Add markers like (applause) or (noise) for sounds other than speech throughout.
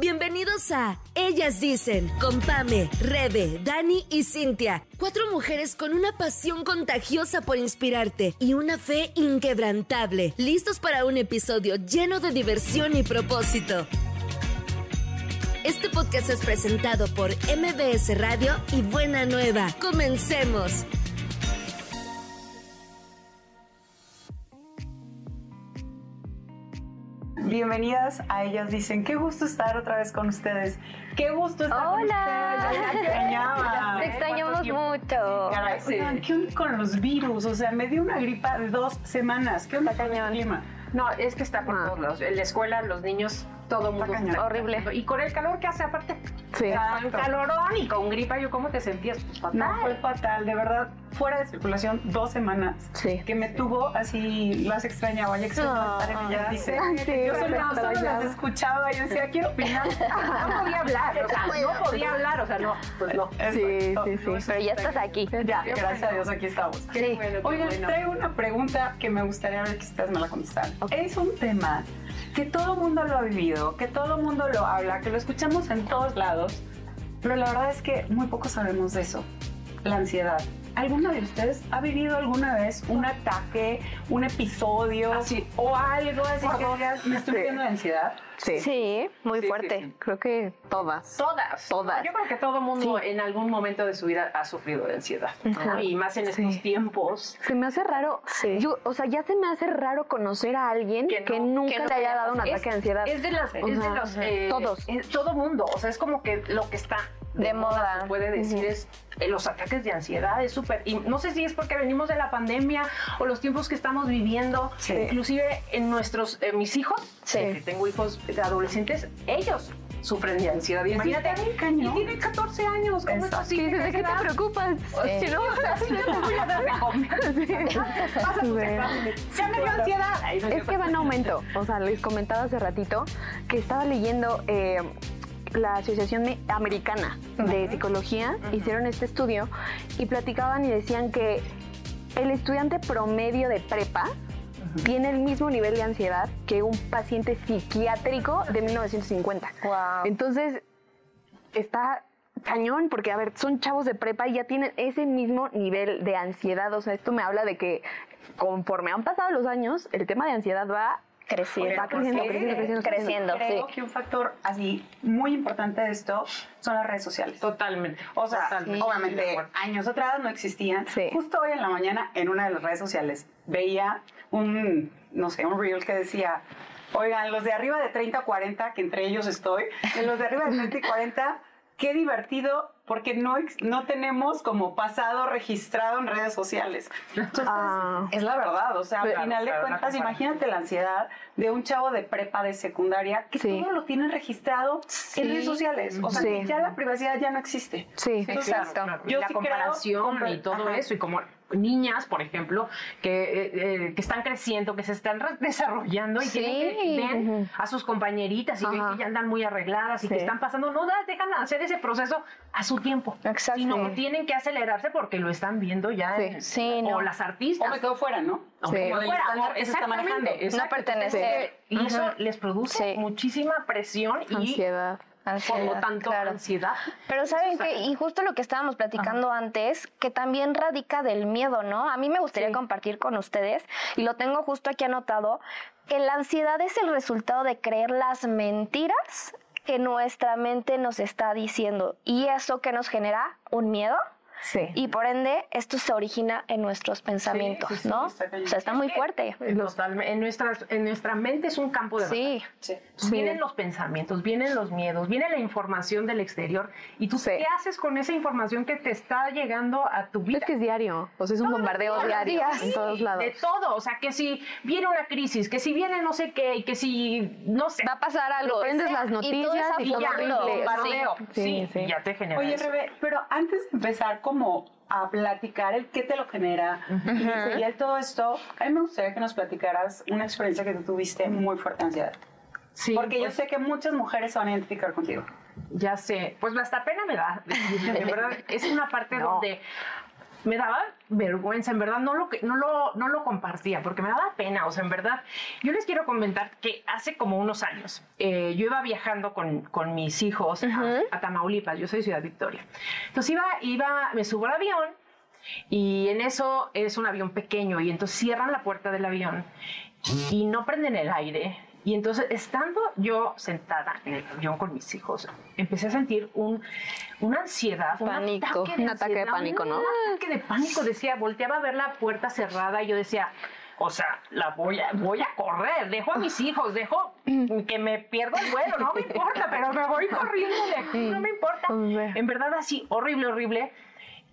Bienvenidos a Ellas Dicen, con Pame, Rebe, Dani y Cintia. Cuatro mujeres con una pasión contagiosa por inspirarte y una fe inquebrantable. Listos para un episodio lleno de diversión y propósito. Este podcast es presentado por MBS Radio y Buena Nueva. Comencemos. Bienvenidas a Ellas Dicen. Qué gusto estar otra vez con ustedes. Qué gusto estar Hola. con ustedes. Te extrañaba. Te extrañamos mucho. Caray, oigan, ¿Qué onda con los virus? O sea, me dio una gripa de dos semanas. ¿Qué onda con el clima? No, es que está por Ah. todos lados. En la escuela, los niños, todo el mundo. está- Horrible. Y con el calor que hace aparte. Sí. Tan calorón y con gripa, ¿yo cómo te sentías? Pues fatal. No, fue fatal, de verdad. Fuera de circulación dos semanas. Sí. Que me tuvo así, las extrañaba. Ya extrañaba Dicen. sí, Yo solo, las escuchaba y decía, quiero opinar. (laughs) No podía hablar, o sea, no podía hablar, o sea, no, pues no. Sí, sí, sí. Pero ya estás aquí. Ya, gracias a Dios, aquí estamos. Sí. Bueno, Oigan, bueno. traigo una pregunta que me gustaría ver que ustedes me la contestaran. Es un tema que todo el mundo lo ha vivido, que todo el mundo lo habla, que lo escuchamos en todos lados, pero la verdad es que muy poco sabemos de eso, la ansiedad. ¿Alguno de ustedes ha vivido alguna vez un ataque, un episodio Así. o algo así que digas, me estoy Sí. muriendo de ansiedad? Sí. Sí, muy Sí, fuerte. sí, sí. Creo que todas. Todas. Todas. Yo creo que todo mundo en algún momento de su vida ha sufrido de ansiedad. ¿no? Y más en Sí. estos tiempos. Se me hace raro. Sí. Yo, o sea, ya se me hace raro conocer a alguien Que que, no, nunca que no le haya dado un Es- ataque de ansiedad. Es de, las, es de los... eh, Todos. es todo mundo. O sea, es como que lo que está De moda. se puede decir es eh, los ataques de ansiedad es súper y no sé si es porque venimos de la pandemia o los tiempos que estamos viviendo Sí. inclusive en nuestros eh, mis hijos Sí. que tengo hijos de adolescentes ellos sufren de ansiedad y imagínate y tiene 14 años ¿cómo es posible? ¿De qué te preocupas? Sí. Si no, o sea, si yo te voy a dar de comer. (laughs) Ya me dio ansiedad. No, Es que va en aumento. O sea, les comentaba hace ratito que estaba leyendo eh, la Asociación Me- Americana de Psicología. Hicieron este estudio y platicaban y decían que el estudiante promedio de prepa tiene el mismo nivel de ansiedad que un paciente psiquiátrico de 1950. Wow. Entonces, está cañón, porque, a ver, son chavos de prepa y ya tienen ese mismo nivel de ansiedad. O sea, esto me habla de que conforme han pasado los años, el tema de ansiedad va Creciendo. Va creciendo, Sí, creciendo, creciendo. creciendo. Creo sí. que un factor así muy importante de esto son las redes sociales. Totalmente. O sea, Totalmente. Obviamente años atrás no existían. Sí. Justo hoy en la mañana en una de las redes sociales veía un, no sé, un reel que decía, oigan, los de arriba de 30 a 40, que entre ellos estoy, en los de arriba de 30 y 40, qué divertido porque no, ex- no tenemos como pasado registrado en redes sociales. Entonces, Ah. es la verdad, o sea, al final de claro, cuentas, imagínate la ansiedad de un chavo de prepa de secundaria que Sí. todo lo tienen registrado en redes sociales. O sea, Sí. ya la privacidad ya no existe. Sí. Entonces, claro. yo la sí creo- comparación compra- y todo ajá. eso, y como niñas, por ejemplo, que, eh, eh, que están creciendo, que se están desarrollando y Sí. tienen que ven a sus compañeritas y ven que ya andan muy arregladas y que están pasando, no das, dejan hacer ese proceso a su tiempo. Exacto. Sino que tienen que acelerarse porque lo están viendo ya. Sí. en- Sí, o no. las O artistas. me quedo fuera, ¿no? o Sí. me quedo Como del fuera, estándar o- que se está exactamente, manejando. exacto. No pertenecer. Entonces, Y eso les produce Sí. muchísima presión y Ansiedad. por lo Ansiedad, tanto claro. ansiedad. Pero saben que, y justo lo que estábamos platicando antes, que también radica del miedo, ¿no? A mí me gustaría Sí. compartir con ustedes, y lo tengo justo aquí anotado, que la ansiedad es el resultado de creer las mentiras que nuestra mente nos está diciendo. Y eso que nos genera un miedo. Sí. Y por ende, esto se origina en nuestros pensamientos, sí, sí, ¿no? o sea, está muy fuerte. Totalmente. En, nuestras, en nuestra mente es un campo de Sí. Sí. batalla. Vienen los pensamientos, vienen los miedos, viene la información del exterior. ¿Y tú Sí. qué haces con esa información que te está llegando a tu vida? Es que es diario. O sea, es un bombardeo todos los diario días. en todos lados. De todo, o sea, que si viene una crisis, que si viene no sé qué, y que si, no sé, Va a pasar algo. Prendes las y todo noticias y todo aflorando. horrible. bombardeo. Sí, Sí, ya te genera Oye, eso. Rebe, pero antes de empezar como a platicar el qué te lo genera y el todo esto, a mí me gustaría que nos platicaras una experiencia que tú tuviste muy fuerte de ansiedad. Sí, Porque yo pues, sé que muchas mujeres se van a identificar contigo. Ya sé, pues hasta pena me da. (laughs) De verdad, es una parte No. donde me daba vergüenza, en verdad no lo, no, lo, no lo compartía porque me daba pena, o sea, en verdad. Yo les quiero comentar que hace como unos años eh, yo iba viajando con, con mis hijos a, a, Tamaulipas, yo soy Ciudad Victoria. Entonces iba, iba, me subo al avión y en eso es un avión pequeño y entonces cierran la puerta del avión y no prenden el aire y entonces, estando yo sentada en el avión con mis hijos, empecé a sentir un, una ansiedad, pánico, un ataque de, pánico, ¿no? Un ataque de pánico, decía, volteaba a ver la puerta cerrada y yo decía, o sea, la voy a, voy a correr, dejo a mis hijos, dejo que me pierda el vuelo, no me importa, pero me voy corriendo de aquí, no me importa. En verdad, así, horrible, horrible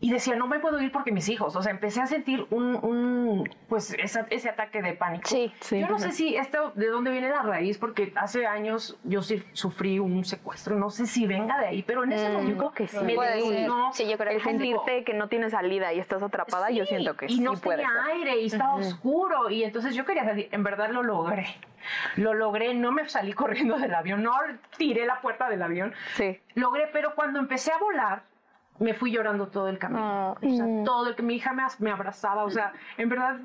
y decía, no me puedo ir porque mis hijos, o sea, empecé a sentir un, un pues ese, ese, ataque de pánico. Sí, sí. Yo no sé si esto, de dónde viene la raíz, porque hace años yo sí sufrí un secuestro, no sé si venga de ahí, pero en ese mm, momento yo creo que sí. me puede no, sí, yo creo el que sentirte que no tienes salida y estás atrapada, sí, yo siento que y sí no puede tenía ser. aire y estaba oscuro y entonces yo quería salir, en verdad lo logré. Lo logré, no me salí (laughs) corriendo del avión, no tiré la puerta del avión. Sí. Logré, pero cuando empecé a volar, me fui llorando todo el camino. Oh. O sea, todo el que mi hija me, me, abrazaba, o sea, en verdad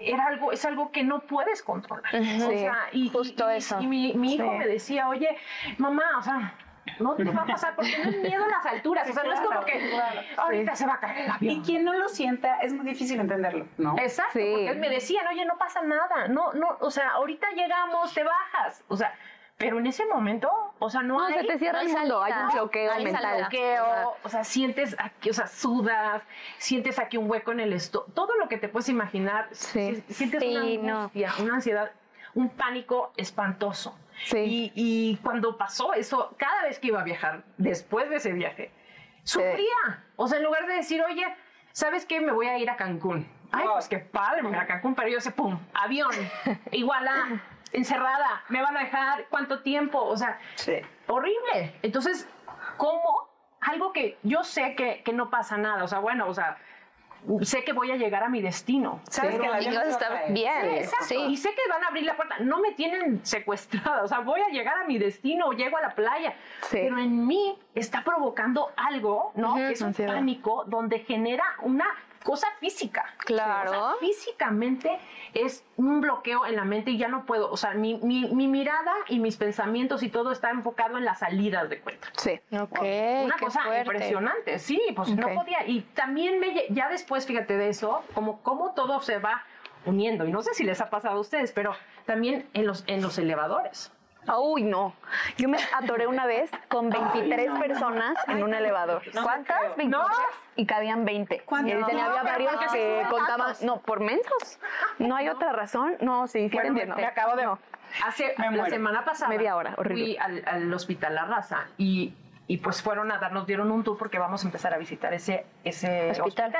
era algo, es algo que no puedes controlar. Uh -huh. O sea, y, justo y, eso. Y mi, mi hijo sí. me decía, oye, mamá, o sea, no te va a pasar porque no es (laughs) miedo a las alturas. Sí, o sea, no es como que claro. ahorita se va a caer el avión. Y quien no lo sienta es muy difícil entenderlo, ¿no? Exacto, Sí. porque me decían, oye, no pasa nada, no, no, o sea, ahorita llegamos, te bajas, o sea, pero en ese momento, o sea, no, No, hay, se te cierra no el hay mundo, hay un bloqueo No hay mental. bloqueo, o sea, sientes aquí, o sea, sudas, sientes aquí un hueco en el estómago, todo lo que te puedes imaginar, Sí. si- sientes Sí, una no. angustia, una ansiedad, un pánico espantoso. Sí. Y, y cuando pasó eso, cada vez que iba a viajar, después de ese viaje, sufría. O sea, en lugar de decir, oye, ¿sabes qué? Me voy a ir a Cancún. Ay, pues qué padre, me voy a Cancún, pero yo sé, pum, avión, (laughs) igual a, encerrada, me van a dejar, ¿cuánto tiempo? O sea, Sí. horrible. Entonces, ¿cómo? Algo que yo sé que, que no pasa nada, o sea, bueno, o sea, sé que voy a llegar a mi destino. Sabes que la vida caer. bien. Sí, exacto. Sí. Y sé que van a abrir la puerta. No me tienen secuestrada. O sea, voy a llegar a mi destino, llego a la playa. Sí. Pero en mí está provocando algo, ¿no? Ujú. Que es un Ansiedad. pánico donde genera una cosa física. Claro. O sea, físicamente es un bloqueo en la mente y ya no puedo. O sea, mi, mi, mi mirada y mis pensamientos y todo está enfocado en las salidas de cuenta. Sí. Ok, Una cosa fuerte. impresionante, sí, pues Ok. no podía. Y también me, ya después, fíjate de eso, como, como todo se va uniendo. Y no sé si les ha pasado a ustedes, pero también en los, en los elevadores. Uy, no. Yo me atoré una vez con 23 personas en un elevador. ¿Cuántas? creo. 23. No. Y cabían 20. ¿Cuántos? Y tenía, No, había varios que contaban. No, por mensos. No hay otra razón. No, sí, sí Bueno, me acabo de... Hace Me la muero. semana pasada Media hora, horrible. fui al, al hospital La Raza y, y pues fueron a dar, nos dieron un tour porque vamos a empezar a visitar ese, ese Hospital.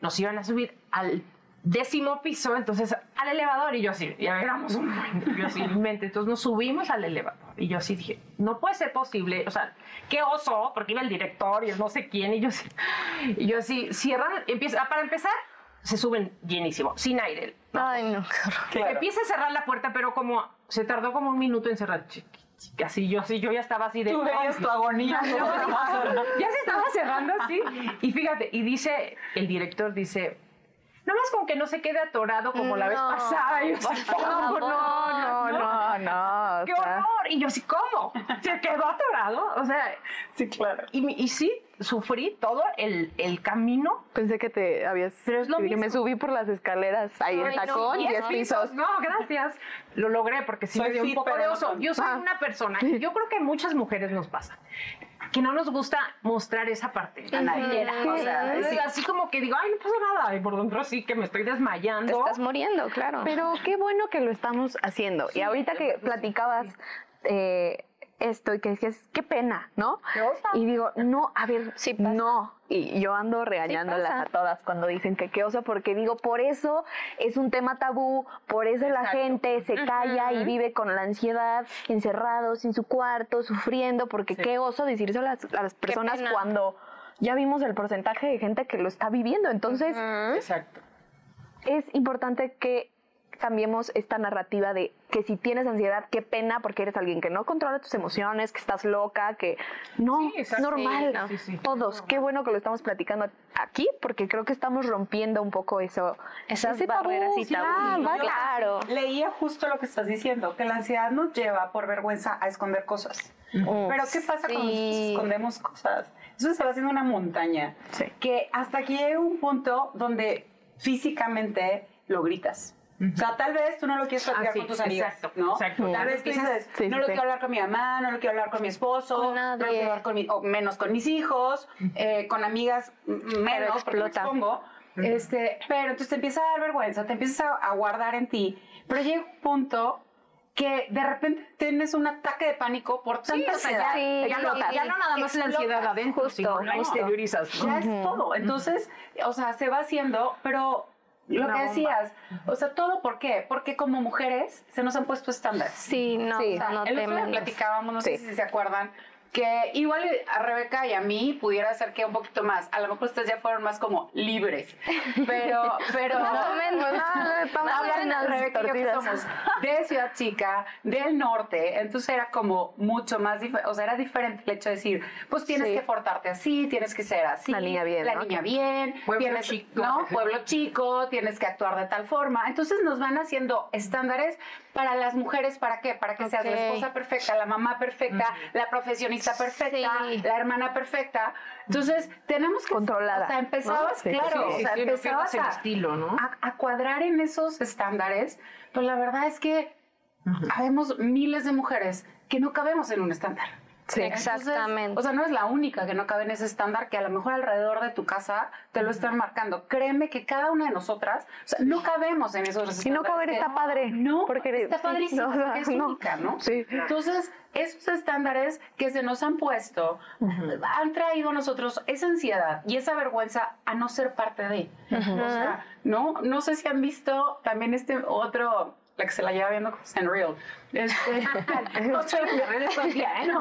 Nos iban a subir al décimo piso, entonces al elevador y yo así, ya éramos un buen nervioso y mi mente, entonces nos subimos al elevador y yo así dije, no puede ser posible, o sea, qué oso, porque iba el director y el no sé quién y yo así, y yo así, cierran, empieza, para empezar, se suben llenísimo, sin aire. ¿no? Ay, no. Claro. Empieza a cerrar la puerta, pero como se tardó como un minuto en cerrar, así yo así, yo ya estaba así de... Tú veías tu agonía. No, cerrar. ya se estaba cerrando (laughs) así. Y fíjate, y dice, el director dice, nomás con que no se quede atorado como la vez No, pasada. Y yo así, por no, favor. No, no, no. ¡Qué sea, horror! Y yo así, ¿cómo? ¿Se quedó atorado? O sea, Sí, claro. y, sí, sufrí todo el, el camino. Pensé que te habías. Pero es lo que me subí por las escaleras ahí en Ay, no, tacón, diez 10 pisos. No, gracias. Lo logré porque sí Soy me dio un poco de no oso. Yo soy Ah. una persona, yo creo que a muchas mujeres nos pasa, que no nos gusta mostrar esa parte. A nadie. Ujú. O sea, Es. Así como que digo, ay, no pasa nada. Y por dentro sí que me estoy Te desmayando. estás muriendo, claro. Pero qué bueno que lo estamos haciendo. y ahorita que platicabas eh, esto y que decías, qué pena, ¿no? Y digo, no, a ver, Sí pasa. no. Y yo ando regañándolas a todas cuando dicen que qué oso, porque digo, por eso es un tema tabú, por eso la gente se calla y vive con la ansiedad, encerrados en su cuarto, sufriendo, porque Sí. qué oso decirse a las, a las personas cuando ya vimos el porcentaje de gente que lo está viviendo. Entonces. Exacto. es importante que cambiemos esta narrativa de que si tienes ansiedad, qué pena porque eres alguien que no controla tus emociones, que estás loca, que no, Sí, es normal. Sí, sí, sí. Todos, qué bueno que lo estamos platicando aquí porque creo que estamos rompiendo un poco eso. Esas ese tabú. barreras y ah, Yo claro. Leía justo lo que estás diciendo, que la ansiedad nos lleva por vergüenza a esconder cosas. Pero ¿qué pasa cuando escondemos cosas? Eso se va haciendo una montaña. Sí. Que hasta que llega un punto donde físicamente lo gritas. O sea, tal vez tú no lo quieres platicar Ah, sí, con tus amigos, exacto, ¿no? exacto. Tal vez tú dices, Sí, no sí, lo sí. quiero hablar con mi mamá, no lo quiero hablar con mi esposo, no lo quiero hablar con mi, o menos con mis hijos, eh, con amigas menos, porque me expongo. Este, pero entonces te empieza a dar vergüenza, te empiezas a, a guardar en ti, pero llega un punto que de repente tienes un ataque de pánico por tanta ya, ansiedad. Sí, ya no, ya no nada más la ansiedad adentro, sino la exteriorizas. ¿no? Ya es todo. Entonces, o sea, se va haciendo, pero lo que bomba. decías, o sea, todo por qué? Porque como mujeres se nos han puesto estándares. Sí, no, Sí. O sea, no el te otro día platicábamos, no sé si se acuerdan, que igual a Rebeca y a mí pudiera ser que un poquito más. A lo mejor ustedes ya fueron más como libres. Pero, pero. (laughs) Más o menos. (laughs) Unas Rebeca y yo que somos de Ciudad Chica, del norte, entonces era como mucho más diferente, o sea, era diferente el hecho de decir, pues tienes Sí. que portarte así, tienes que ser así, La niña bien, la ¿no? niña bien, Pueblo tienes, chico. ¿no? Pueblo chico, tienes que actuar de tal forma. Entonces nos van haciendo estándares para las mujeres, ¿para qué? Para que seas la esposa perfecta, la mamá perfecta, la profesionista perfecta, Sí. la hermana perfecta. Entonces tenemos que Controlada, O sea, empezabas, ¿no? Sí. claro, Sí, o sea, empezabas pierdas el a, estilo, ¿no? a, a cuadrar en esos estándares, pues la verdad es que habemos miles de mujeres que no cabemos en un estándar. Sí. Entonces, Exactamente. o sea, no es la única que no cabe en ese estándar que a lo mejor alrededor de tu casa te lo están marcando. Créeme que cada una de nosotras, o sea, no cabemos en esos estándares. Y no caber está padre. No, porque está padrísimo, no, porque es (laughs) no. única, ¿no? Sí. Entonces, esos estándares que se nos han puesto han traído a nosotros esa ansiedad y esa vergüenza a no ser parte de. O sea, no, no sé si han visto también este otro, la que se la lleva viendo Real. Este, (laughs) (laughs) ¿eh? No,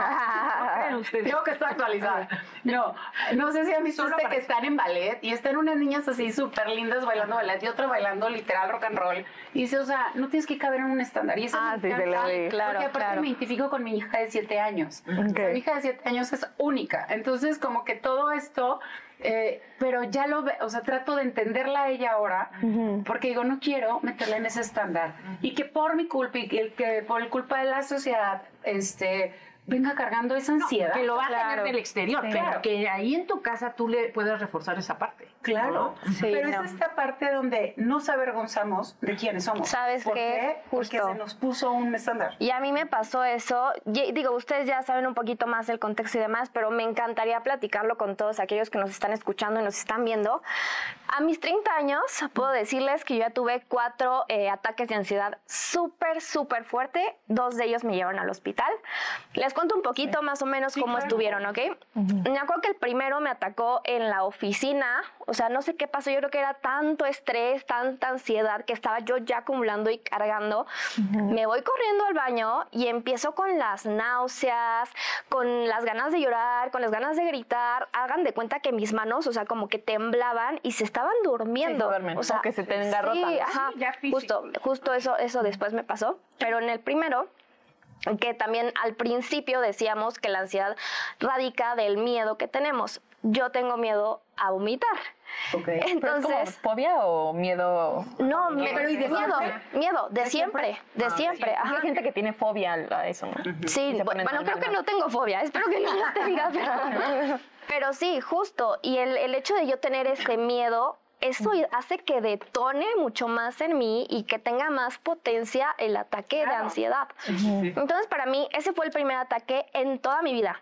no ustedes. Tengo que actualizada. No, no sé si han visto este que están en ballet y están unas niñas así súper lindas bailando ballet y otra bailando literal rock and roll. Y dice, o sea, no tienes que caber en un estándar. Y eso Ah, sí, lo vi. Claro, porque aparte claro. me identifico con mi hija de 7 años. O sea, mi hija de 7 años es única. Entonces, como que todo esto, eh, pero ya lo ve, o sea, trato de entenderla a ella ahora, porque digo, no quiero meterla en ese estándar. Y que por mi culpa y que, por culpa de la sociedad, este, venga cargando esa ansiedad. que lo va a Claro. tener del exterior, Sí. pero Claro. que ahí en tu casa tú le puedas reforzar esa parte. Claro, Sí, pero no. es esta parte donde nos avergonzamos de quiénes somos. ¿Sabes ¿Por qué? Porque Justo. se nos puso un estándar. Y a mí me pasó eso. Y- digo, ustedes ya saben un poquito más del contexto y demás, pero me encantaría platicarlo con todos aquellos que nos están escuchando y nos están viendo. A mis 30 años, puedo decirles que yo ya tuve cuatro eh, ataques de ansiedad súper, súper fuerte. Dos de ellos me llevaron al hospital. Les cuento un poquito más o menos cómo claro. estuvieron, ¿ok? Me acuerdo que el primero me atacó en la oficina. O sea, no sé qué pasó. Yo creo que era tanto estrés, tanta ansiedad que estaba yo ya acumulando y cargando. Me voy corriendo al baño y empiezo con las náuseas, con las ganas de llorar, con las ganas de gritar. Hagan de cuenta que mis manos, o sea, como que temblaban y se estaban durmiendo. Sí, se duermen, o sea, que se te engarrotan. Sí, Sí, ajá. ya físico. justo, justo eso, eso después me pasó. Pero en el primero, que también al principio decíamos que la ansiedad radica del miedo que tenemos. Yo tengo miedo a vomitar. (laughs) Entonces, fobia o miedo? no, me- Pero ¿y de miedo, siempre? miedo, de, siempre, de siempre. ajá. Hay gente que tiene fobia a eso, ¿no? Sí, bueno, tan creo que no tengo fobia, espero que no la tenga, pero, (laughs) pero sí, justo. Y el, el hecho de yo tener ese miedo, eso hace que detone mucho más en mí y que tenga más potencia el ataque de ansiedad. Entonces, para mí, ese fue el primer ataque en toda mi vida.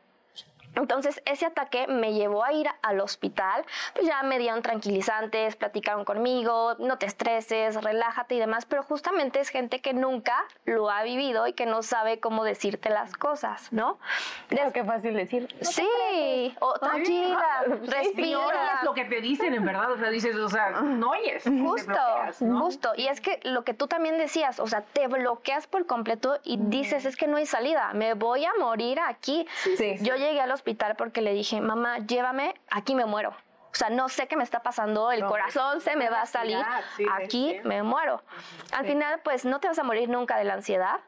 Entonces, ese ataque me llevó a ir al hospital, pues ya me dieron tranquilizantes, platicaron conmigo, no te estreses, relájate y demás, pero justamente es gente que nunca lo ha vivido y que no sabe cómo decirte las cosas, ¿no? Creo que fácil decir. Sí, o tranquila, Si no respira. oyes lo que te dicen, en verdad, o sea, dices, o sea, no oyes. Justo, bloqueas, ¿no? justo. Y es que lo que tú también decías, o sea, te bloqueas por completo y dices, es que no hay salida, me voy a morir aquí. Sí. Yo llegué al hospital porque le dije, mamá, llévame, aquí me muero. O sea, no sé qué me está pasando, el corazón se me va a salir, aquí me muero. Al final, pues no te vas a morir nunca de la ansiedad.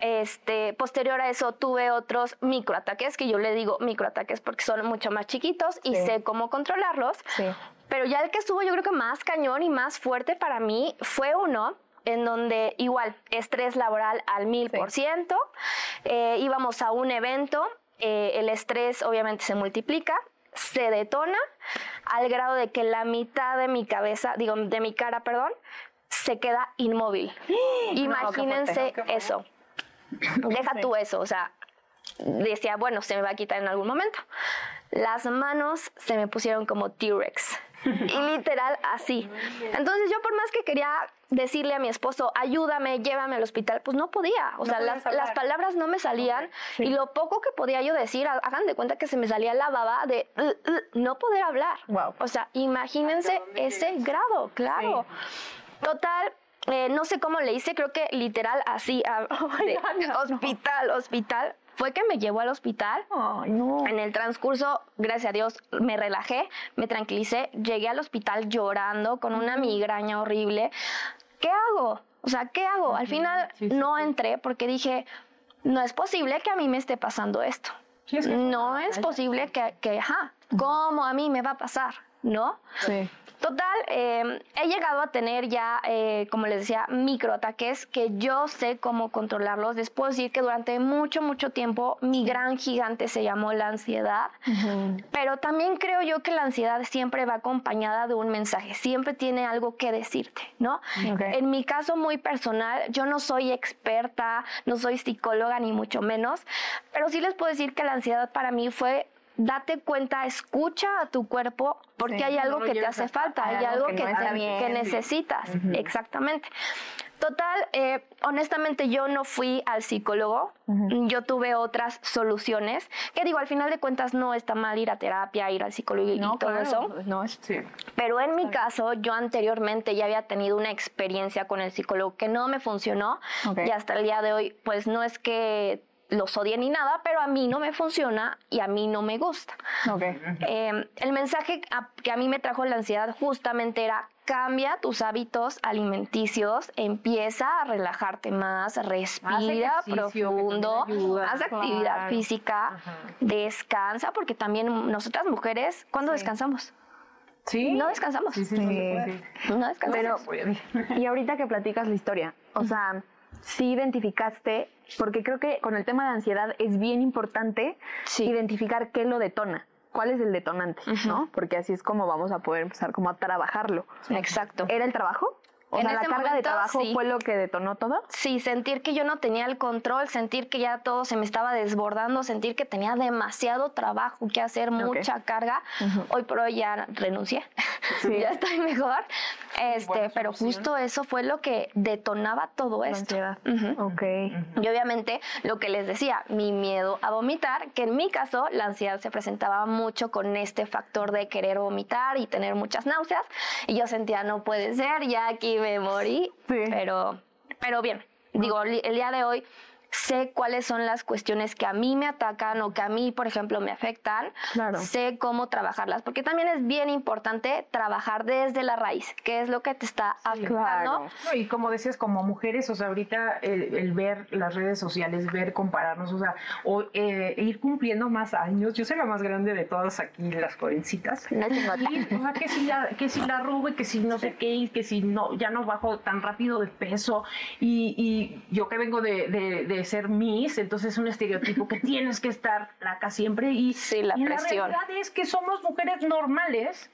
Este, posterior a eso tuve otros microataques, que yo le digo microataques porque son mucho más chiquitos y sé cómo controlarlos. Pero ya el que estuvo yo creo que más cañón y más fuerte para mí fue uno en donde igual estrés laboral al mil por ciento, eh, íbamos a un evento, eh, el estrés obviamente se multiplica, se detona al grado de que la mitad de mi cabeza, digo, de mi cara, perdón, se queda inmóvil. (gasps) Imagínense eso. (coughs) Deja tú eso, o sea, decía, bueno, se me va a quitar en algún momento. Las manos se me pusieron como T-Rex. (laughs) Y literal así. Entonces yo por más que quería decirle a mi esposo, ayúdame, llévame al hospital, pues no podía. O sea, las, palabras no me salían y lo poco que podía yo decir, hagan de cuenta que se me salía la baba de uh, uh, no poder hablar. O sea, imagínense ese grado, claro. Total, eh, no sé cómo le hice, creo que literal así, (laughs) hospital, hospital fue que me llevó al hospital. En el transcurso, gracias a Dios, me relajé, me tranquilicé, llegué al hospital llorando con una migraña horrible. ¿Qué hago? O sea, ¿qué hago? Al final no entré porque dije, no es posible que a mí me esté pasando esto. no es posible que, que, ajá, ¿cómo a mí me va a pasar? ¿No? Sí. Total, eh, he llegado a tener ya, eh, como les decía, microataques que yo sé cómo controlarlos. Les puedo decir que durante mucho, mucho tiempo mi gran gigante se llamó la ansiedad, pero también creo yo que la ansiedad siempre va acompañada de un mensaje, siempre tiene algo que decirte, ¿no? En mi caso muy personal, yo no soy experta, no soy psicóloga ni mucho menos, pero sí les puedo decir que la ansiedad para mí fue date cuenta, escucha a tu cuerpo porque hay algo que te hace falta, hay, algo, que, que necesitas, exactamente. Total, eh, honestamente yo no fui al psicólogo, yo tuve otras soluciones, que digo, al final de cuentas no está mal ir a terapia, ir al psicólogo y todo eso. No, sí. Pero en mi caso, yo anteriormente ya había tenido una experiencia con el psicólogo que no me funcionó y hasta el día de hoy, pues no es que los odie ni nada, pero a mí no me funciona y a mí no me gusta. Okay. Em, el mensaje que a mí me trajo la ansiedad justamente era cambia tus hábitos alimenticios, empieza a relajarte más, respira profundo, haz actividad física, descansa, porque también nosotras mujeres, ¿cuándo descansamos? Sí. No descansamos. Sí, sí, No descansamos. Pero, (laughs) y ahorita que platicas la historia, o sea, sí identificaste, porque creo que con el tema de ansiedad es bien importante identificar qué lo detona. ¿Cuál es el detonante? ¿no? Porque así es como vamos a poder empezar como a trabajarlo. Exacto. ¿Era el trabajo? O sea, la carga de trabajo fue lo que detonó todo. Sí, sentir que yo no tenía el control, sentir que ya todo se me estaba desbordando, sentir que tenía demasiado trabajo que hacer, mucha carga. Hoy por hoy ya renuncié, (laughs) ya estoy mejor. Este, pero justo eso fue lo que detonaba todo esto. Okay. Y obviamente lo que les decía, mi miedo a vomitar, que en mi caso la ansiedad se presentaba mucho con este factor de querer vomitar y tener muchas náuseas. Y yo sentía, no puede ser, ya aquí me morí, pero, pero bien, digo, el día de hoy sé cuáles son las cuestiones que a mí me atacan o que a mí, por ejemplo, me afectan, claro. sé cómo trabajarlas, porque también es bien importante trabajar desde la raíz, qué es lo que te está afectando. y como decías, como mujeres, o sea, ahorita el, ver las redes sociales, ver, compararnos, o sea, o eh, ir cumpliendo más años, yo soy la más grande de todas aquí, las jovencitas. No y, o sea, que si la, que si la y que si no sé qué, que si no, ya no bajo tan rápido de peso, y, y yo que vengo de, de ser Miss, entonces es un estereotipo que (laughs) tienes que estar flaca siempre y, sí, la presión. la realidad es que somos mujeres normales,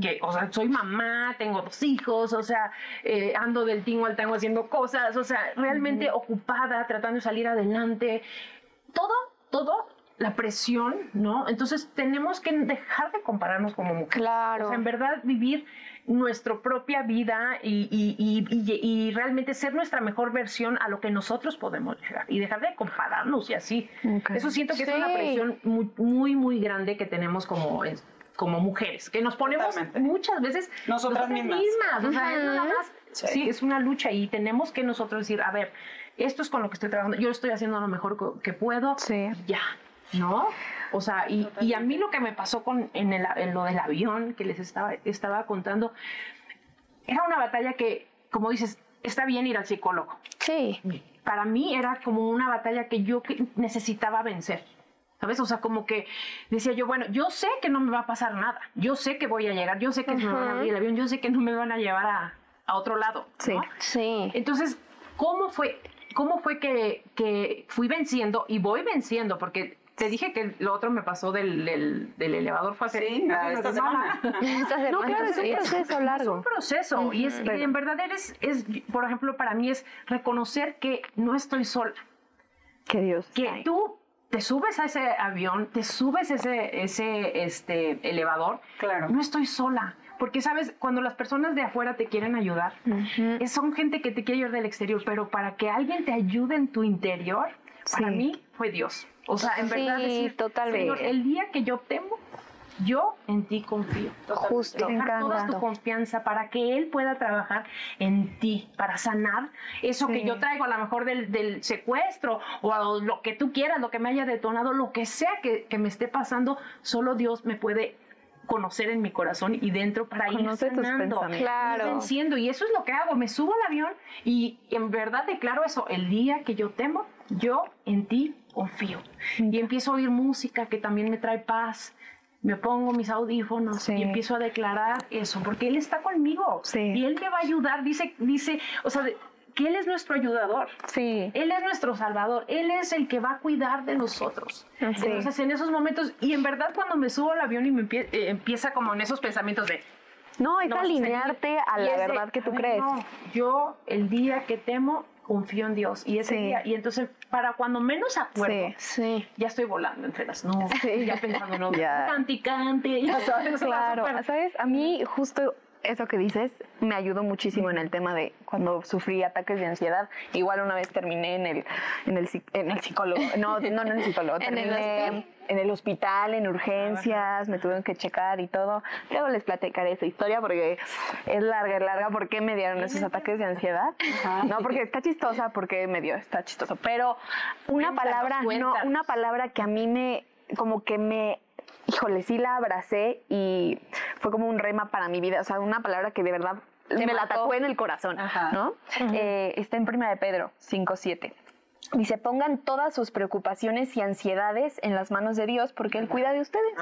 que, o sea, soy mamá, tengo dos hijos, o sea, eh, ando del tingo al tango haciendo cosas, o sea, realmente ocupada, tratando de salir adelante, todo, todo la presión, ¿no? Entonces tenemos que dejar de compararnos como mujeres. Claro. O sea, en verdad vivir nuestra propia vida y, realmente ser nuestra mejor versión a lo que nosotros podemos llegar y dejar de compararnos y así. Eso siento que es una presión muy, muy, grande que tenemos como como mujeres, que nos ponemos muchas veces nosotras, mismas. O sea, sí. es una lucha y tenemos que nosotros decir, a ver, esto es con lo que estoy trabajando, yo estoy haciendo lo mejor que puedo, sí. ya, ¿no? O sea, y, y, a mí lo que me pasó con, en, el, en lo del avión que les estaba, estaba contando, era una batalla que, como dices, está bien ir al psicólogo. Sí. Para mí era como una batalla que yo necesitaba vencer. ¿Sabes? O sea, como que decía yo, bueno, yo sé que no me va a pasar nada. Yo sé que voy a llegar. Yo sé que me van a abrir el avión. Yo sé que no me van a llevar a, a otro lado. Sí. Sí. Entonces, ¿cómo fue, cómo fue que, que fui venciendo y voy venciendo? Porque te dije que lo otro me pasó del, del, elevador fue hace sí, (laughs) (laughs) esta semana. no, claro, es un proceso largo. Es un proceso. y es, en verdad eres, es, por ejemplo, para mí es reconocer que no estoy sola. Que Dios. Que tú te subes a ese avión, te subes a ese, ese este, elevador. Claro. No estoy sola. Porque, ¿sabes? Cuando las personas de afuera te quieren ayudar, son gente que te quiere ayudar del exterior, pero para que alguien te ayude en tu interior, para mí fue Dios. O sea, en verdad decir, totalmente. Señor, el día que yo temo, yo en ti confío. Justo. Dejar toda tu confianza para que Él pueda trabajar en ti, para sanar eso que yo traigo a lo mejor del, del, secuestro o lo que tú quieras, lo que me haya detonado, lo que sea que, que me esté pasando, solo Dios me puede conocer en mi corazón y dentro para ir sanando, claro. venciendo. Y eso es lo que hago. Me subo al avión y en verdad declaro eso. El día que yo temo, yo en ti confío. Y empiezo a oír música que también me trae paz. Me pongo mis audífonos y empiezo a declarar eso, porque Él está conmigo. Y Él me va a ayudar. Dice, dice, o sea, que Él es nuestro ayudador. Sí. Él es nuestro salvador. Él es el que va a cuidar de nosotros. Entonces, en esos momentos, y en verdad cuando me subo al avión y me eh, empieza como en esos pensamientos de... No, es alinearte a la verdad que tú crees. yo el día que temo, confío en Dios. Y ese día, y entonces para cuando menos acuerdo, sí, ya estoy volando entre las nubes, ya pensando, no, (laughs) ya. cante, ya sabes. (laughs) Claro, ¿sabes? A mí justo eso que dices me ayudó muchísimo en el tema de cuando sufrí ataques de ansiedad. Igual una vez terminé en el, en el, en el psicólogo, no, no, en el psicólogo, (laughs) terminé en el hospital, en urgencias, me tuvieron que checar y todo. Luego les platicaré esa historia porque es larga, es larga. ¿Por qué me dieron esos ataques de ansiedad? No, porque está chistosa, porque me dio, está chistoso. Pero una palabra, no, una palabra que a mí me, como que me híjole, sí la abracé y fue como un rema para mi vida, o sea, una palabra que de verdad me la atacó en el corazón, ¿no? Eh, está en Prima de Pedro 5.7. Dice, pongan todas sus preocupaciones y ansiedades en las manos de Dios porque Él cuida de ustedes.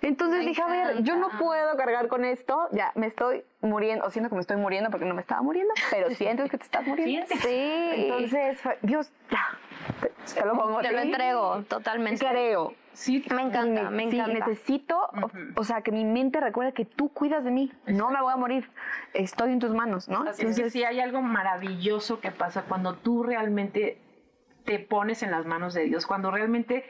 Entonces dije, a ver, yo no puedo cargar con esto, ya me estoy muriendo, o siento que me estoy muriendo porque no me estaba muriendo, pero sientes que te estás muriendo. Sí. Entonces, Dios, ya, te, lo pongo. Te lo entrego totalmente. Creo. Sí, me encanta, me encanta. Sí, necesito, o, sea, que mi mente recuerde que tú cuidas de mí. No me voy a morir. Estoy en tus manos, ¿no? Entonces, sí hay algo maravilloso que pasa cuando tú realmente te pones en las manos de Dios, cuando realmente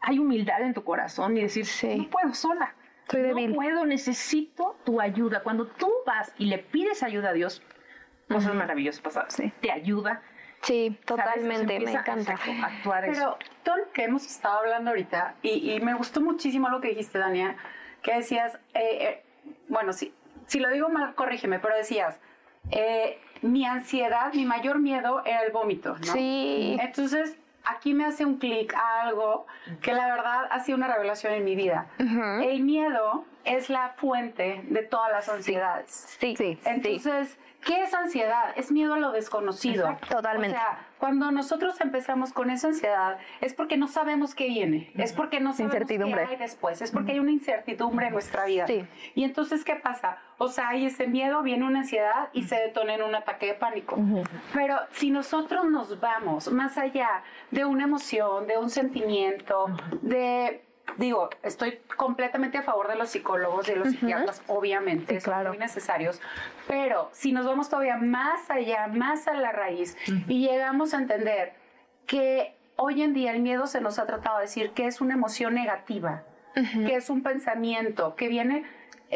hay humildad en tu corazón y decir, no puedo sola. Débil. No puedo, necesito tu ayuda. Cuando tú vas y le pides ayuda a Dios, cosas maravillosas pasan. Sí. Te ayuda. Sí, totalmente, me encanta. actuar Pero todo lo que hemos estado hablando ahorita, y, me gustó muchísimo lo que dijiste, Dania, que decías, eh, eh, bueno, si, si lo digo mal, corrígeme, pero decías, eh, mi ansiedad, mi mayor miedo era el vómito, ¿no? Sí. Entonces, aquí me hace un clic a algo que la verdad ha sido una revelación en mi vida. El miedo es la fuente de todas las ansiedades. Sí, sí. Entonces, ¿qué es ansiedad? Es miedo a lo desconocido. Totalmente. O sea, cuando nosotros empezamos con esa ansiedad es porque no sabemos qué viene, es porque no sabemos qué hay después, es porque hay una incertidumbre en nuestra vida. Sí. Y entonces, ¿qué pasa? O sea, hay ese miedo, viene una ansiedad y se detona en un ataque de pánico. Pero si nosotros nos vamos más allá de una emoción, de un sentimiento, de digo, estoy completamente a favor de los psicólogos, de los psiquiatras, obviamente, son muy necesarios, pero si nos vamos todavía más allá, más a la raíz, y llegamos a entender que hoy en día el miedo se nos ha tratado de decir que es una emoción negativa, que es un pensamiento que viene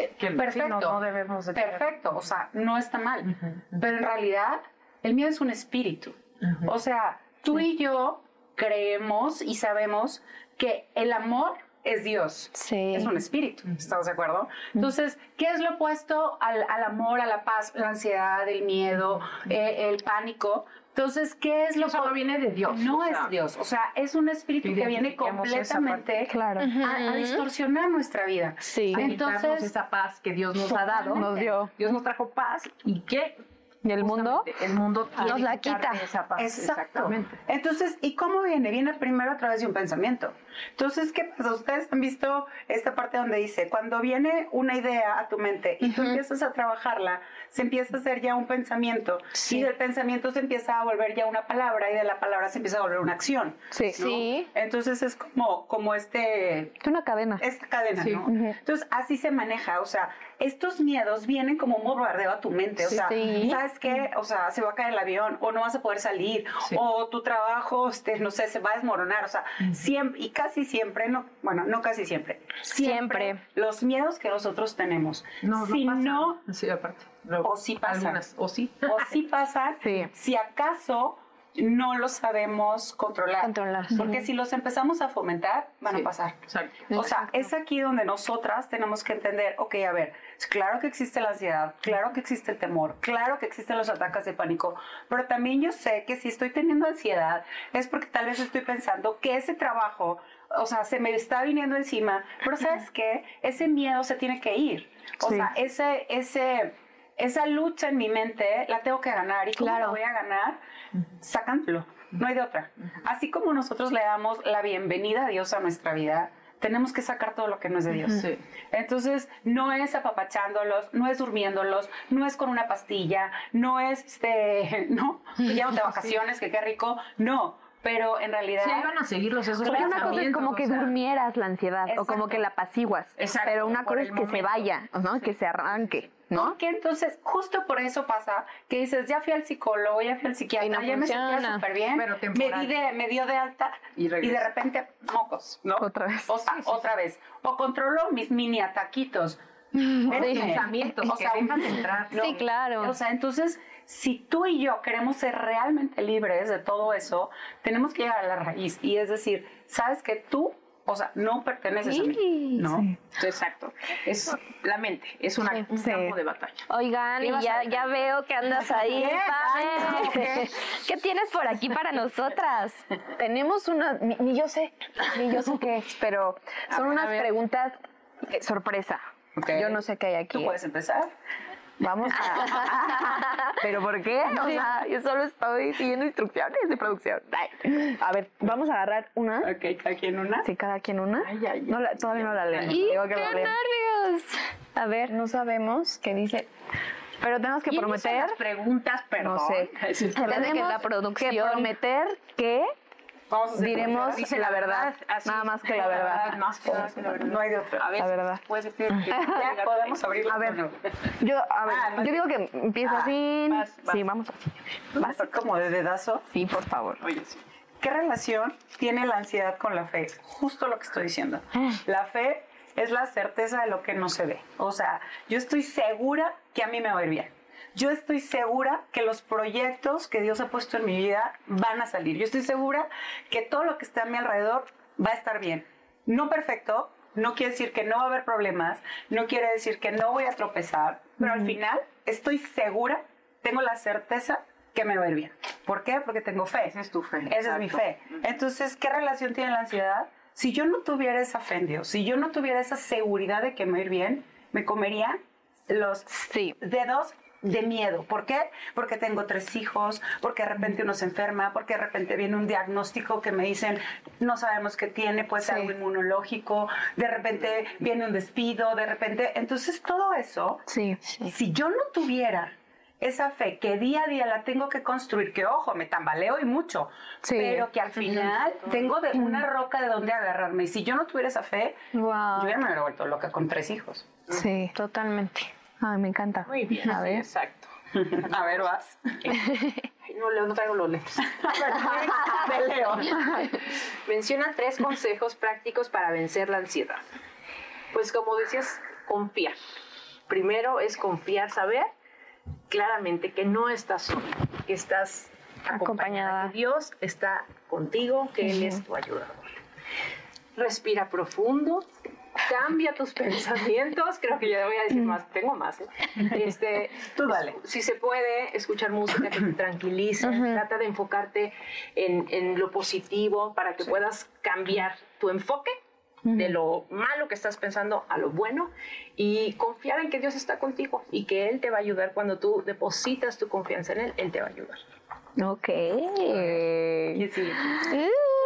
eh, perfecto, no, debemos perfecto, o sea, no está mal, pero en realidad el miedo es un espíritu, o sea, tú y yo creemos y sabemos que el amor es Dios. Sí. Es un espíritu. ¿Estamos de acuerdo? Entonces, ¿qué es lo opuesto al, amor, a la paz, la ansiedad, el miedo, eh, el pánico? Entonces, ¿qué es lo Eso no viene de Dios. No o sea, es Dios, o sea, es un espíritu que viene completamente Claro. a, a distorsionar nuestra vida. Sí. a Entonces, esa paz que Dios nos ha dado. Nos dio. Dios nos trajo paz y que ¿Y el mundo? el mundo tiene Nos la que quita. esa paz. Exacto. Exactamente. Entonces, ¿y cómo viene? Viene primero a través de un pensamiento. Entonces, ¿qué pasa? Ustedes han visto esta parte donde dice, cuando viene una idea a tu mente y tú empiezas a trabajarla, se empieza a hacer ya un pensamiento y del pensamiento se empieza a volver ya una palabra y de la palabra se empieza a volver una acción. Sí. ¿no? Sí. Entonces es como, como este Es una cadena. esta cadena, Sí. ¿no? Entonces, así se maneja, o sea, estos miedos vienen como un bombardeo a tu mente, o sea, Sí. ¿sabes qué? O sea, se va a caer el avión, o no vas a poder salir, Sí. o tu trabajo, este, no sé, se va a desmoronar, o sea, siempre, y casi siempre, no, bueno, no casi siempre, Siempre. los miedos que nosotros tenemos, No, si no pasa. no, Sí, aparte. O sí pasan. Algunas, O sí. o si pasan, Sí. si acaso no los sabemos controlar, Controlar. porque si los empezamos a fomentar, van Sí, a pasar. Exacto. O sea, es aquí donde nosotras tenemos que entender, ok, a ver, claro que existe la ansiedad, claro que existe el temor, claro que existen los ataques de pánico, pero también yo sé que si estoy teniendo ansiedad es porque tal vez estoy pensando que ese trabajo, o sea, se me está viniendo encima, pero ¿sabes qué? Ese miedo se tiene que ir. O Sí. sea, ese, ese, esa lucha en mi mente la tengo que ganar. ¿Y cómo la voy a ganar? Sacándolo. No hay de otra. Así como nosotros le damos la bienvenida a Dios a nuestra vida, tenemos que sacar todo lo que no es de Dios. Sí. Entonces, no es apapachándolos, no es durmiéndolos, no es con una pastilla, no es, este, (laughs) ¿no? Ya de (laughs) vacaciones, que qué rico. No, pero en realidad... Sí, van a seguirlos esos Porque una cosa es como que o sea, durmieras la ansiedad o Exacto. como que la apaciguas. Exacto, Pero una cosa es que se momento. vaya, ¿no? Que se arranque, ¿no? Que entonces, justo por eso pasa que dices, ya fui al psicólogo, ya fui al psiquiatra, Y no ya me funciona. sentía súper bien, Pero me, di de, me dio de alta Y y, de repente mocos, ¿no? Otra vez. O sea, otra vez. O controlo mis mini ataquitos. (laughs) Pensamientos (laughs) O sea, entrar. no. Sí, claro. O sea, entonces, si tú y yo queremos ser realmente libres de todo eso, tenemos que llegar a la raíz. Y es decir, sabes que tú, o sea, no perteneces a mí. ¿No? Exacto. Es la mente, es una, un Sí. campo de batalla. Oigan, ¿Qué y vas a ya, ya veo que andas ahí, ¿Qué? Pame. ¿Qué? ¿Qué tienes por aquí para nosotras? Tenemos una, ni, ni yo sé, ni yo sé qué es, pero (laughs) son ver, unas preguntas eh, sorpresa. Yo no sé qué hay aquí. Tú puedes empezar. Vamos a... (laughs) ¿Pero por qué? O sea, yo solo estoy siguiendo instrucciones de producción. A ver, vamos a agarrar una. Ok, cada quien una. Sí, cada quien una. Ay, ay, ay. No la- todavía no la leemos. ¡Y Digo que qué la leemos. nervios! A ver, No sabemos qué dice. Pero tenemos que ¿Quiénes son prometer. las preguntas, perdón. No sé. (laughs) Desde que la Tenemos producción- que prometer que Vamos a hacer diremos dice la verdad. así. Nada más que la verdad. Más que la verdad. No hay de otra. A ver, La verdad. puedes decir que (laughs) ya podemos abrirlo. A ver. Yo, a ver, Ah, yo digo que empieza Ah, así. vas, vas. Sí, vamos así. Va a ser como de dedazo. Sí, por favor. Oye, sí. ¿Qué relación tiene la ansiedad con la fe? Justo lo que estoy diciendo. La fe es la certeza de lo que no se ve. O sea, yo estoy segura que a mí me va a ir bien. Yo estoy segura que los proyectos que Dios ha puesto en mi vida van a salir. Yo estoy segura que todo lo que está a mi alrededor va a estar bien. No perfecto, no quiere decir que no va a haber problemas, no quiere decir que no voy a tropezar, pero al final estoy segura, tengo la certeza que me va a ir bien. ¿Por qué? Porque tengo fe. Esa es tu fe. Esa es mi fe. Entonces, ¿qué relación tiene la ansiedad? Si yo no tuviera esa fe en Dios, si yo no tuviera esa seguridad de que me va a ir bien, me comería los Sí. dedos de miedo. ¿Por qué? Porque tengo tres hijos, porque de repente uno se enferma, porque de repente viene un diagnóstico que me dicen no sabemos qué tiene, puede ser Sí. algo inmunológico, de repente viene un despido, de repente. Entonces, todo eso Sí. si yo no tuviera esa fe que día a día la tengo que construir, que ojo, me tambaleo y mucho, Sí. pero que al final tengo de una roca de donde agarrarme. Y si yo no tuviera esa fe, wow. yo ya me hubiera vuelto loca con tres hijos. Sí. Totalmente. Ay, me encanta. Muy bien. A ver. Exacto. A ver, vas. (laughs) Ay, no, Leo, no traigo los lentes. (laughs) (laughs) De Leo. Mencionan tres consejos prácticos para vencer la ansiedad. Pues como decías, confiar. Primero es confiar, saber claramente que no estás solo, que estás acompañada, Acompañada. que Dios está contigo, que Él es tu ayudador. Respira profundo, cambia tus (laughs) pensamientos. Creo que ya voy a decir más, tengo más. ¿eh? Este, (laughs) Tú dale. Si se puede, escuchar música que te tranquilice, trata de enfocarte en, en lo positivo para que puedas cambiar tu enfoque de lo malo que estás pensando a lo bueno y confiar en que Dios está contigo y que Él te va a ayudar cuando tú depositas tu confianza en Él, Él te va a ayudar. Ok. Y sí.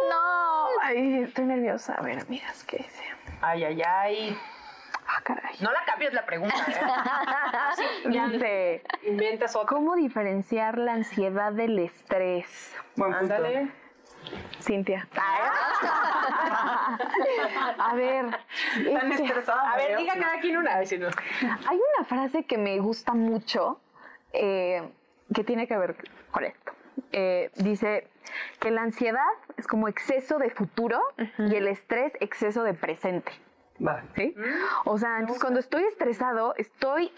No. Ay, estoy nerviosa. A ver, amigas, ¿qué dice? Ay, ay, ay. Ah, caray. No la cambies la pregunta. ¿eh? (laughs) Dice, inventas otra. ¿cómo diferenciar la ansiedad del estrés? Buen punto. Ándale. Cintia. A ver. Tan este, estresada. A ver, diga cada quien una vez. si no. Hay una frase que me gusta mucho eh, que tiene que ver con esto. Eh, dice que la ansiedad es como exceso de futuro y el estrés exceso de presente. ¿Sí? O sea, entonces cuando estoy estresado, estoy,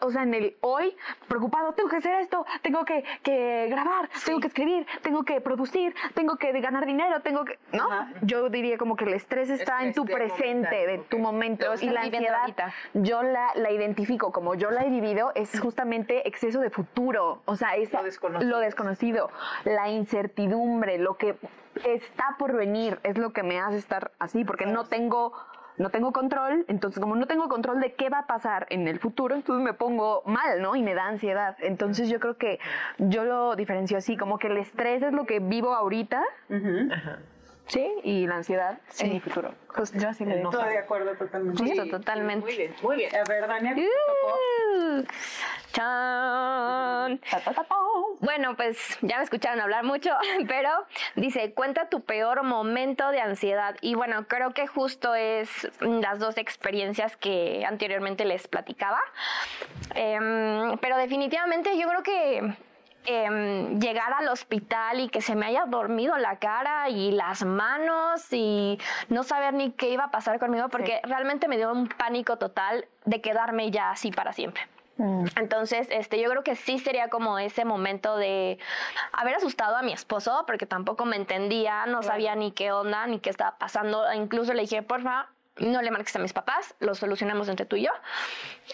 o sea, en el hoy, preocupado, tengo que hacer esto, tengo que, que grabar, tengo que escribir, tengo que producir, tengo que ganar dinero, tengo que, ¿no? Ajá. Yo diría como que el estrés está en tu presente, momentáneo, de tu momento, y la ansiedad, ahorita. yo la, la identifico como yo la he vivido, es justamente exceso de futuro, o sea, es Lo desconocido. lo desconocido, la incertidumbre, lo que está por venir, es lo que me hace estar así, porque no tengo, no tengo control, entonces como no tengo control de qué va a pasar en el futuro, entonces me pongo mal, ¿no? Y me da ansiedad. Entonces yo creo que yo lo diferencio así, como que el estrés es lo que vivo ahorita, Ujú. ¿Sí? Y la ansiedad es mi futuro. Justo, yo así le. Estoy de acuerdo totalmente. Justo, Sí, totalmente. Muy bien, muy bien. A ver, Dania, ¿qué te tocó? Uh, chan. Ta, ta, ta, ta. Bueno, pues ya me escucharon hablar mucho, (laughs) pero dice, cuenta tu peor momento de ansiedad. Y bueno, creo que justo es las dos experiencias que anteriormente les platicaba. Em, pero definitivamente yo creo que em, llegar al hospital y que se me haya dormido la cara y las manos y no saber ni qué iba a pasar conmigo, porque realmente me dio un pánico total de quedarme ya así para siempre. Mm. Entonces, este, yo creo que sí sería como ese momento de haber asustado a mi esposo, porque tampoco me entendía, no sabía ni qué onda, ni qué estaba pasando. Incluso le dije, porfa, no le marques a mis papás, lo solucionamos entre tú y yo.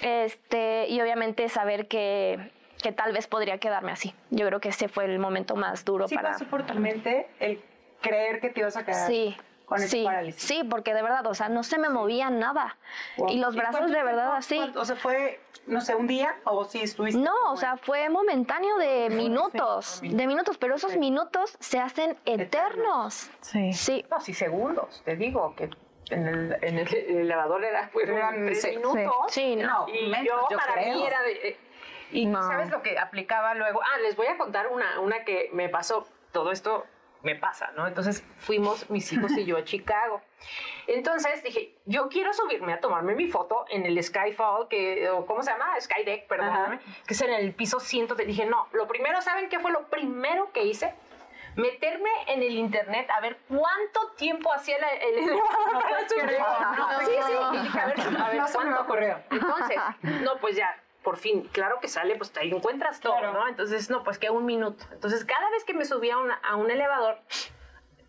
Este, y obviamente saber que, que tal vez podría quedarme así. Yo creo que ese fue el momento más duro Sí para... pasó por tu mente el creer que te ibas a quedar Sí. con ese sí, parálisis. sí, porque de verdad, o sea, no se me movía nada. Wow. Y los ¿Y brazos de verdad tiempo? así. ¿Cuánto? O sea, fue, no sé, un día o sí estuviste. No, o sea, fue momentáneo de (laughs) minutos, sí. de minutos, pero esos minutos se hacen eternos. Sí. Sí, No, sí, segundos. Te digo que en el, en el, el elevador era fueron Eran tres minutos. sí, no. No, Y yo, yo para creo. mí era de... y No. ¿sabes lo que aplicaba luego? Ah, les voy a contar una, una que me pasó. Todo esto me pasa, ¿no? Entonces fuimos mis hijos y yo a (laughs) Chicago. Entonces dije, yo quiero subirme a tomarme mi foto en el Skyfall, que, o ¿cómo se llama? Skydeck, perdóname, que es en el piso 100. Dije, no, lo primero, ¿saben qué fue lo primero que hice? Meterme en el internet a ver cuánto tiempo hacía el elevador (laughs) No para subir. no te Sí, sí, dije, a ver, a ver, No ¿cuánto? ocurrió. Entonces, (laughs) no, pues ya, por fin, claro que sale, pues ahí encuentras todo, Claro. ¿no? Entonces, no, pues que un minuto. Entonces, cada vez que me subía a, una- a un elevador,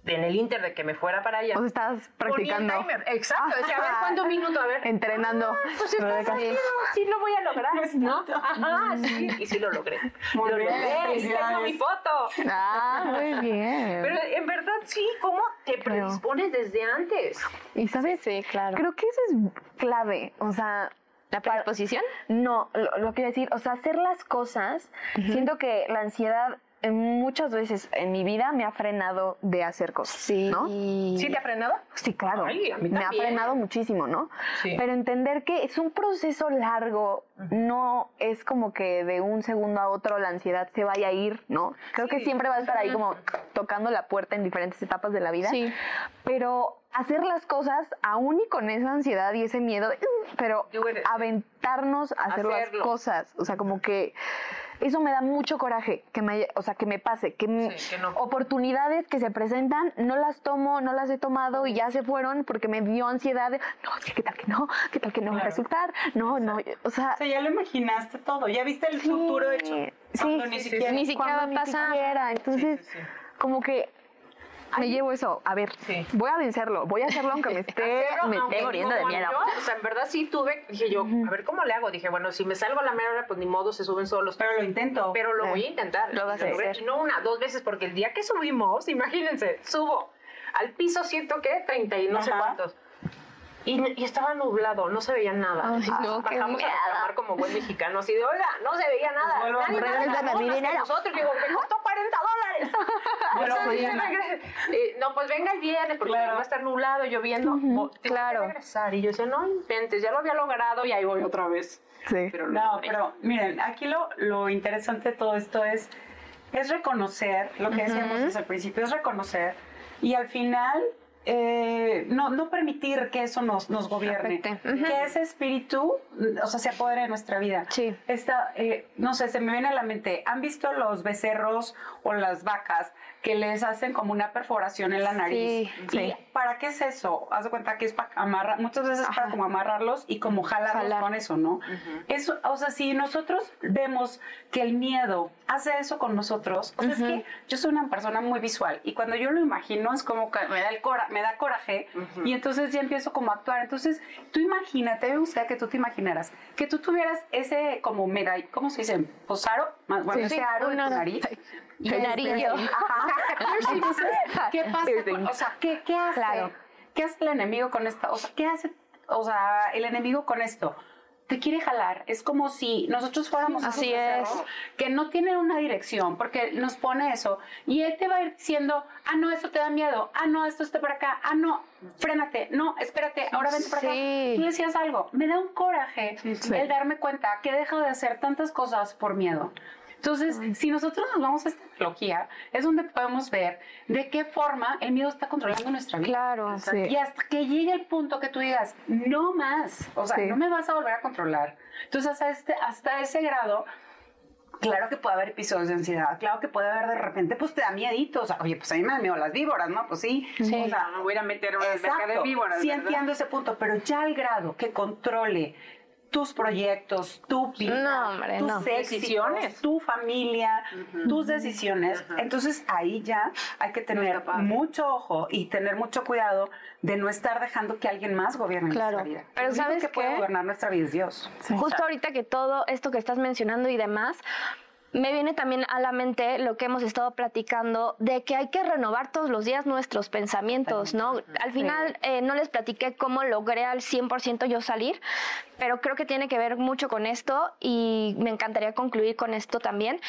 en el inter de que me fuera para allá, O sea, estás practicando, timer. Exacto, decía, a ver, ¿cuánto minuto? A ver. entrenando. Pues es Rebeca. que sí, sí lo voy a lograr, ¿no? Ajá, sí, y sí lo logré. Muy lo bien, logré, y tengo mi foto. Ah, muy bien. Pero en verdad, sí, ¿cómo te predispones desde antes? y sabes, sí, claro. creo que eso es clave. O sea, ¿La predisposición? no, lo, lo quiero decir, o sea, hacer las cosas. Siento que la ansiedad muchas veces en mi vida me ha frenado de hacer cosas. Sí. ¿no? ¿Sí te ha frenado? Sí, claro. Ay, a mí me ha frenado muchísimo, ¿no? Sí. Pero entender que es un proceso largo, no es como que de un segundo a otro la ansiedad se vaya a ir, ¿no? Creo que siempre va a estar ahí como tocando la puerta en diferentes etapas de la vida. Sí. Pero hacer las cosas aún y con esa ansiedad y ese miedo, "Uh", pero aventarnos a hacer las cosas, o sea, como que eso me da mucho coraje, que me, o sea, que me pase, que, m- Sí, que no. oportunidades que se presentan, no las tomo, no las he tomado y ya se fueron porque me dio ansiedad. de, no, es que qué tal que no, qué tal que no va a resultar, no, no, o sea, O sea, ya lo imaginaste todo, ya viste el Sí, futuro hecho. sí, ni sí, siquiera. Ni siquiera va a pasar. Entonces, Sí, sí, sí. como que me llevo eso. A ver, voy a vencerlo, voy a hacerlo aunque me (laughs) esté, Hacerlo, me esté muriendo de miedo. yo, o sea, en verdad sí tuve, dije yo, a ver cómo le hago. Dije, bueno, si me salgo a la mera hora, pues ni modo, se suben solos. Pero lo intento. Pero lo voy a intentar. Lo vas a hacer. No una, dos veces, porque el día que subimos, (laughs) imagínense, subo al piso siento que 30 y no sé Ajá. cuántos. Y, y estaba nublado, no se veía nada. Ay, no, qué Bajamos a reclamar como buen mexicano, así de, oiga, no se veía nada. vuelvo a Nadie mi más que dinero. Nosotros, digo, me costó 40 dólares. (laughs) Pues. "Regrese". Eh, no, pues venga el viernes, porque Claro. va a estar nublado, lloviendo. o- tengo claro. que regresar. Y yo decía, no inventes, ya lo había logrado y ahí voy otra vez. Sí. Pero No, logré. pero miren, aquí lo, lo interesante de todo esto es, es reconocer, lo que decíamos desde el principio, es reconocer y al final eh, no, no permitir que eso nos, nos gobierne, Afecte. que ese espíritu, o sea, se apodere de nuestra vida. Sí. Esta, eh, no sé, se me viene a la mente, ¿han visto los becerros o las vacas que les hacen como una perforación en la nariz? Sí, ¿Y para qué es eso? Haz de cuenta que es para amarrar, muchas veces para como amarrarlos y como jalarlos Jalar. con eso, ¿no? Eso, o sea, si nosotros vemos que el miedo hace eso con nosotros, o sea, es que yo soy una persona muy visual y cuando yo lo imagino es como que me da el cora, me da coraje y entonces ya empiezo como a actuar. Entonces, tú imagínate, me gustaría que tú te imaginaras que tú tuvieras ese como medall, ¿cómo se dice? Posaro, más bueno, Sí, ese sí, aro de tu una- nariz. (laughs) Y el este- narillo. (laughs) Entonces, ¿qué pasa? Con- o sea, ¿qué, qué hace? Claro. ¿Qué hace el enemigo con esta? O sea, ¿qué hace? O sea, el enemigo con esto. Te quiere jalar. Es como si nosotros fuéramos Así es. que no tienen una dirección, porque nos pone eso. Y él te va a ir diciendo, ah, no, esto te da miedo. Ah, no, esto está para acá. Ah, no, frénate. No, espérate, ahora vente para Sí. acá. Tú decías algo. Me da un coraje sí. el darme cuenta que dejo de hacer tantas cosas por miedo. Entonces, si nosotros nos vamos a esta analogía, es donde podemos ver de qué forma el miedo está controlando nuestra vida. Claro, sí. Y hasta que llegue el punto que tú digas, no más, o sea, Sí. no me vas a volver a controlar. Entonces, hasta, este, hasta ese grado, claro que puede haber episodios de ansiedad, claro que puede haber de repente, pues te da miedito, o sea, oye, pues a mí me dan miedo las víboras, ¿no? Pues sí. Sí. O sea, me voy a meter una alberca de Exacto. víboras. Sí ¿verdad? entiendo ese punto, pero ya al grado que controle tus proyectos, tu vida, No, hombre, tus no. éxitos, Decisiones. tu familia, tus decisiones, entonces ahí ya hay que tener mucho ojo y tener mucho cuidado de no estar dejando que alguien más gobierne Claro. nuestra vida. Pero El ¿sabes que puede gobernar nuestra vida es Dios. Justo ahorita que todo esto que estás mencionando y demás, me viene también a la mente lo que hemos estado platicando de que hay que renovar todos los días nuestros pensamientos, ¿no? Al final eh, no les platiqué cómo logré al 100% yo salir, pero creo que tiene que ver mucho con esto y me encantaría concluir con esto también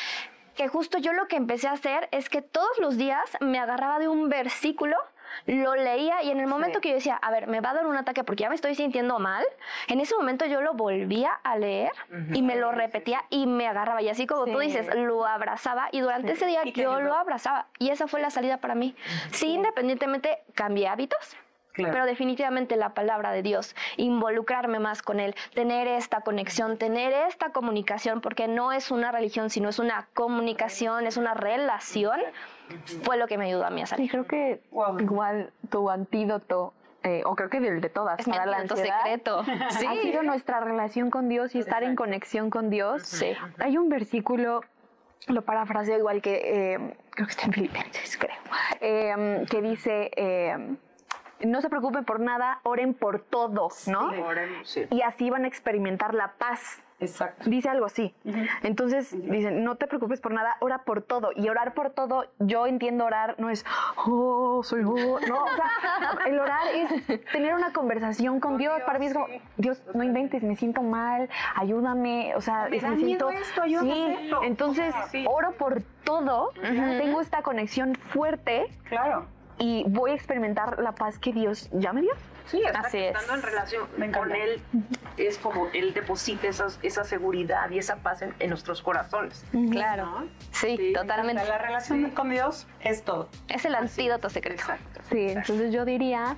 que justo yo lo que empecé a hacer es que todos los días me agarraba de un versículo, lo leía y en el momento que yo decía, a ver, me va a dar un ataque porque ya me estoy sintiendo mal, en ese momento yo lo volvía a leer y me lo repetía y me agarraba. Y así como tú dices, lo abrazaba y durante ese día yo lo abrazaba. Y esa fue la salida para mí. Sí, independientemente cambié hábitos, Claro. pero definitivamente la palabra de Dios, involucrarme más con Él, tener esta conexión, tener esta comunicación, porque no es una religión, sino es una comunicación, es una relación, fue lo que me ayudó a mí a Sí, salir. creo que Wow. igual tu antídoto, eh, o creo que del de todas, Es mi para la antídoto ansiedad, secreto. Sí. ha sido nuestra relación con Dios y estar en conexión con Dios. Sí. Hay un versículo, lo parafraseo igual que, eh, creo que está en Filipenses, creo, eh, que dice, eh, no se preocupen por nada, oren por todo, ¿no? Oremos, sí. Y así van a experimentar la paz. Exacto. Dice algo así. Entonces, dicen, no te preocupes por nada, ora por todo. Y orar por todo, yo entiendo orar, no es, oh, soy oh. No, o sea, el orar es tener una conversación con, Dios. Para mí es como, Dios, no inventes, me siento mal, ayúdame. O sea, Me da siento. esto, ayúdame a sí, entonces, Sí. oro por todo. Tengo esta conexión fuerte Claro. y voy a experimentar la paz que Dios ya me dio. Sí, estar Así es. estando en relación Me con Él es como Él deposita esas- esa seguridad y esa paz en, en nuestros corazones. Claro. ¿no? Sí, Sí, me totalmente. La relación con Dios es todo. Es el antídoto secreto. Exacto. Sí, entonces yo diría,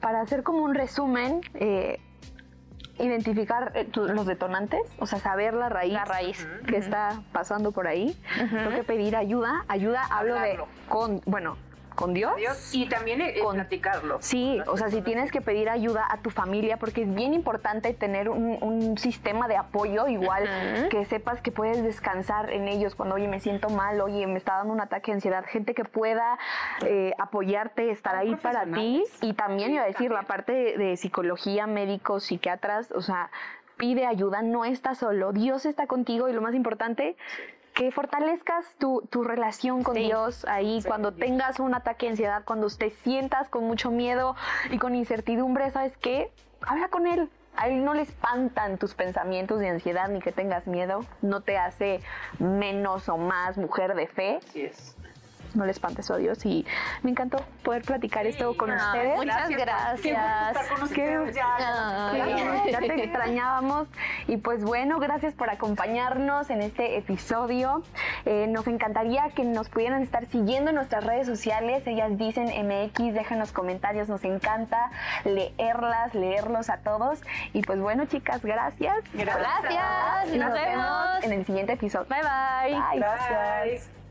para hacer como un resumen, eh, identificar eh, tu- los detonantes, o sea, saber la raíz, La raíz. que está pasando por ahí. Tengo que pedir ayuda. Ayuda hablo Hablarlo. de con, bueno, con Dios. Y también eh, Con- platicarlo. Sí, o sea, si tienes que pedir ayuda a tu familia, porque es bien importante tener un, un sistema de apoyo igual, que sepas que puedes descansar en ellos cuando, oye, me siento mal, oye, me está dando un ataque de ansiedad, gente que pueda eh, apoyarte, estar ahí para ti. Y también iba a decir, la parte de, de psicología, médicos, psiquiatras, o sea, pide ayuda, no estás solo, Dios está contigo y lo más importante, que fortalezcas tu, tu relación con Dios ahí cuando tengas un ataque de ansiedad, cuando te sientas con mucho miedo y con incertidumbre, ¿sabes qué? Habla con Él. A Él no le espantan tus pensamientos de ansiedad ni que tengas miedo. No te hace menos o más mujer de fe. Así es. No le espantes a Dios. Y me encantó poder platicar esto con ustedes. Muchas gracias. Estar con ustedes ya, ya. Sí, ya te (laughs) extrañábamos. Y pues bueno, gracias por acompañarnos en este episodio. Eh, nos encantaría que nos pudieran estar siguiendo en nuestras redes sociales. Ellas dicen MX, déjanos comentarios, nos encanta leerlas, leerlos a todos. Y pues bueno, chicas, gracias. Gracias. Y Nos nos vemos vemos. en el siguiente episodio. Bye bye. Bye. Gracias.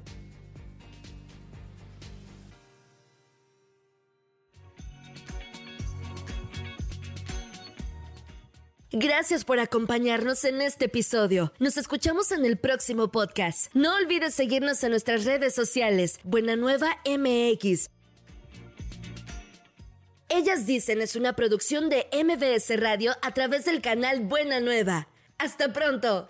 Gracias por acompañarnos en este episodio. Nos escuchamos en el próximo podcast. No olvides seguirnos en nuestras redes sociales. Buena Nueva MX. Ellas dicen es una producción de MBS Radio a través del canal Buena Nueva. Hasta pronto.